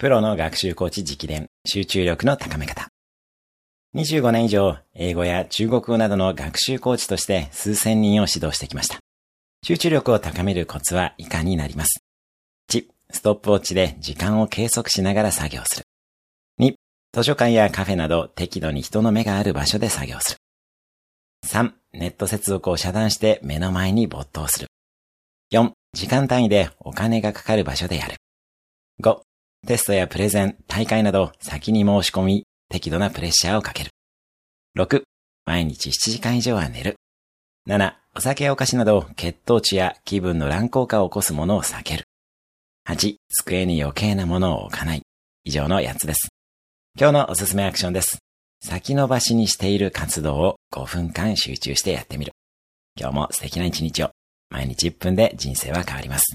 プロの学習コーチ直伝、集中力の高め方。25年以上、英語や中国語などの学習コーチとして数千人を指導してきました。集中力を高めるコツは以下になります？1、ストップウォッチで時間を計測しながら作業する。2、図書館やカフェなど適度に人の目がある場所で作業する。3、ネット接続を遮断して目の前に没頭する。4、時間単位でお金がかかる場所でやる。5、テストやプレゼン、大会など先に申し込み、適度なプレッシャーをかける。6、毎日7時間以上は寝る。7、お酒やお菓子など血糖値や気分の乱高下を起こすものを避ける。8、机に余計なものを置かない。以上の8つです。今日のおすすめアクションです。先延ばしにしている活動を5分間集中してやってみる。今日も素敵な一日を。毎日1分で人生は変わります。